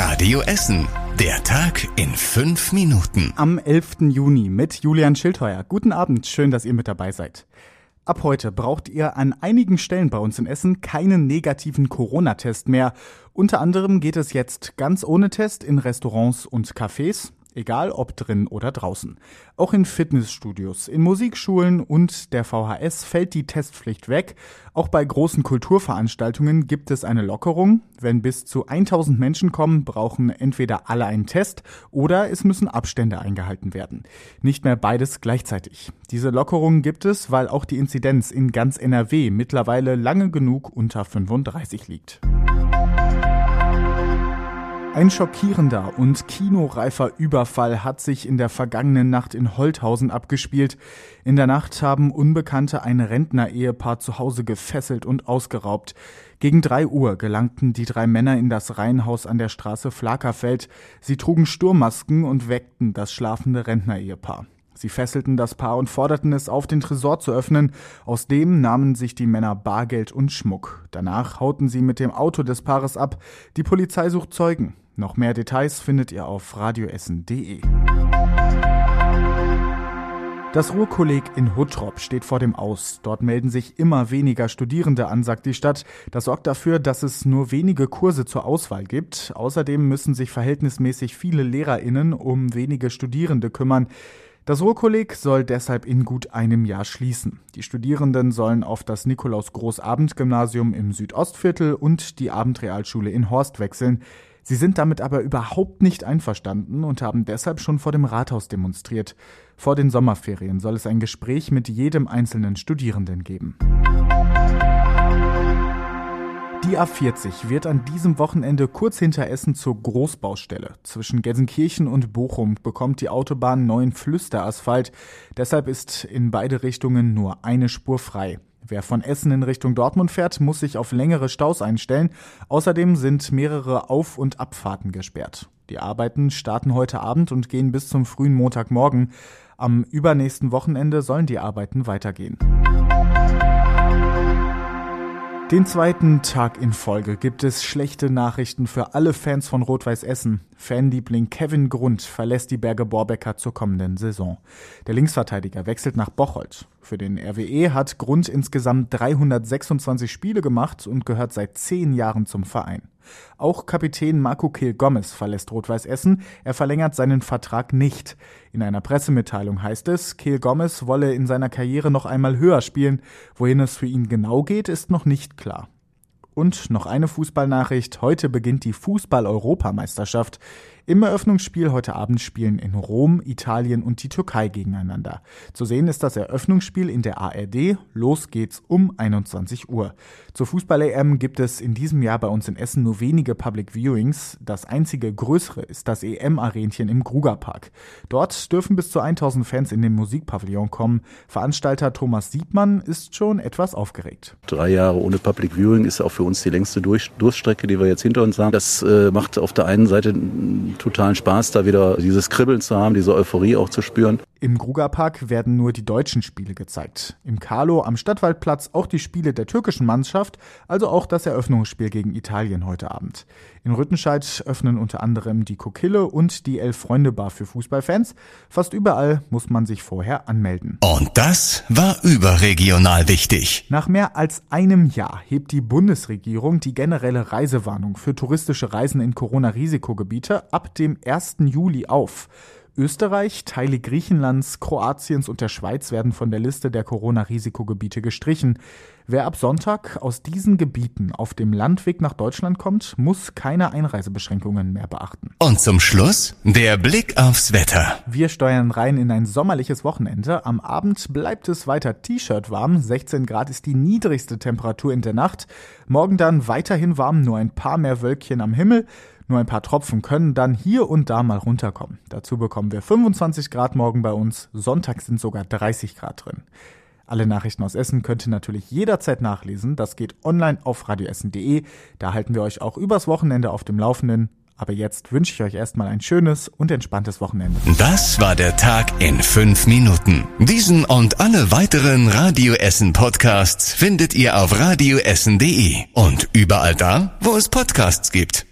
Radio Essen. Der Tag in fünf Minuten. Am 11. Juni mit Julian Schildheuer. Guten Abend, schön, dass ihr mit dabei seid. Ab heute braucht ihr an einigen Stellen bei uns in Essen keinen negativen Corona-Test mehr. Unter anderem geht es jetzt ganz ohne Test in Restaurants und Cafés egal ob drin oder draußen. Auch in Fitnessstudios, in Musikschulen und der VHS fällt die Testpflicht weg. Auch bei großen Kulturveranstaltungen gibt es eine Lockerung. Wenn bis zu 1000 Menschen kommen, brauchen entweder alle einen Test oder es müssen Abstände eingehalten werden. Nicht mehr beides gleichzeitig. Diese Lockerung gibt es, weil auch die Inzidenz in ganz NRW mittlerweile lange genug unter 35 liegt. Ein schockierender und kinoreifer Überfall hat sich in der vergangenen Nacht in Holthausen abgespielt. In der Nacht haben Unbekannte ein Rentner-Ehepaar zu Hause gefesselt und ausgeraubt. Gegen drei Uhr gelangten die drei Männer in das Reihenhaus an der Straße Flakerfeld. Sie trugen Sturmmasken und weckten das schlafende Rentner-Ehepaar. Sie fesselten das Paar und forderten es auf, den Tresor zu öffnen. Aus dem nahmen sich die Männer Bargeld und Schmuck. Danach hauten sie mit dem Auto des Paares ab. Die Polizei sucht Zeugen. Noch mehr Details findet ihr auf radioessen.de. Das Ruhrkolleg in Huttrop steht vor dem Aus. Dort melden sich immer weniger Studierende an, sagt die Stadt. Das sorgt dafür, dass es nur wenige Kurse zur Auswahl gibt. Außerdem müssen sich verhältnismäßig viele LehrerInnen um wenige Studierende kümmern. Das Ruhrkolleg soll deshalb in gut einem Jahr schließen. Die Studierenden sollen auf das Nikolaus-Großabend-Gymnasium im Südostviertel und die Abendrealschule in Horst wechseln. Sie sind damit aber überhaupt nicht einverstanden und haben deshalb schon vor dem Rathaus demonstriert. Vor den Sommerferien soll es ein Gespräch mit jedem einzelnen Studierenden geben. Die A40 wird an diesem Wochenende kurz hinter Essen zur Großbaustelle. Zwischen Gelsenkirchen und Bochum bekommt die Autobahn neuen Flüsterasphalt. Deshalb ist in beide Richtungen nur eine Spur frei. Wer von Essen in Richtung Dortmund fährt, muss sich auf längere Staus einstellen. Außerdem sind mehrere Auf- und Abfahrten gesperrt. Die Arbeiten starten heute Abend und gehen bis zum frühen Montagmorgen. Am übernächsten Wochenende sollen die Arbeiten weitergehen. Den zweiten Tag in Folge gibt es schlechte Nachrichten für alle Fans von Rot-Weiß Essen. Fanliebling Kevin Grund verlässt die Berge Borbecker zur kommenden Saison. Der Linksverteidiger wechselt nach Bocholt. Für den RWE hat Grund insgesamt 326 Spiele gemacht und gehört seit zehn Jahren zum Verein. Auch Kapitän Marco Kehl Gomez verlässt Rot-Weiß Essen. Er verlängert seinen Vertrag nicht. In einer Pressemitteilung heißt es, Kehl Gomez wolle in seiner Karriere noch einmal höher spielen. Wohin es für ihn genau geht, ist noch nicht klar. Und noch eine Fußballnachricht. Heute beginnt die Fußball-Europameisterschaft. Im Eröffnungsspiel heute Abend spielen in Rom, Italien und die Türkei gegeneinander. Zu sehen ist das Eröffnungsspiel in der ARD. Los geht's um 21 Uhr. Zur Fußball-EM gibt es in diesem Jahr bei uns in Essen nur wenige Public Viewings. Das einzige größere ist das EM-Arenchen im Grugerpark. Dort dürfen bis zu 1000 Fans in den Musikpavillon kommen. Veranstalter Thomas Siebmann ist schon etwas aufgeregt. Drei Jahre ohne Public Viewing ist auch für uns die längste Durststrecke, die wir jetzt hinter uns haben. Das äh, macht auf der einen Seite totalen Spaß, da wieder dieses Kribbeln zu haben, diese Euphorie auch zu spüren. Im Grugerpark werden nur die deutschen Spiele gezeigt. Im Carlo am Stadtwaldplatz auch die Spiele der türkischen Mannschaft, also auch das Eröffnungsspiel gegen Italien heute Abend. In Rüttenscheid öffnen unter anderem die Kokille und die Elf-Freunde-Bar für Fußballfans. Fast überall muss man sich vorher anmelden. Und das war überregional wichtig. Nach mehr als einem Jahr hebt die Bundesregierung die generelle Reisewarnung für touristische Reisen in Corona-Risikogebiete ab dem 1. Juli auf. Österreich, Teile Griechenlands, Kroatiens und der Schweiz werden von der Liste der Corona-Risikogebiete gestrichen. Wer ab Sonntag aus diesen Gebieten auf dem Landweg nach Deutschland kommt, muss keine Einreisebeschränkungen mehr beachten. Und zum Schluss der Blick aufs Wetter. Wir steuern rein in ein sommerliches Wochenende. Am Abend bleibt es weiter T-Shirt warm. 16 Grad ist die niedrigste Temperatur in der Nacht. Morgen dann weiterhin warm, nur ein paar mehr Wölkchen am Himmel. Nur ein paar Tropfen können dann hier und da mal runterkommen. Dazu bekommen wir 25 Grad morgen bei uns. Sonntag sind sogar 30 Grad drin. Alle Nachrichten aus Essen könnt ihr natürlich jederzeit nachlesen. Das geht online auf radioessen.de. Da halten wir euch auch übers Wochenende auf dem Laufenden. Aber jetzt wünsche ich euch erstmal ein schönes und entspanntes Wochenende. Das war der Tag in fünf Minuten. Diesen und alle weiteren Radio Essen Podcasts findet ihr auf radioessen.de und überall da, wo es Podcasts gibt.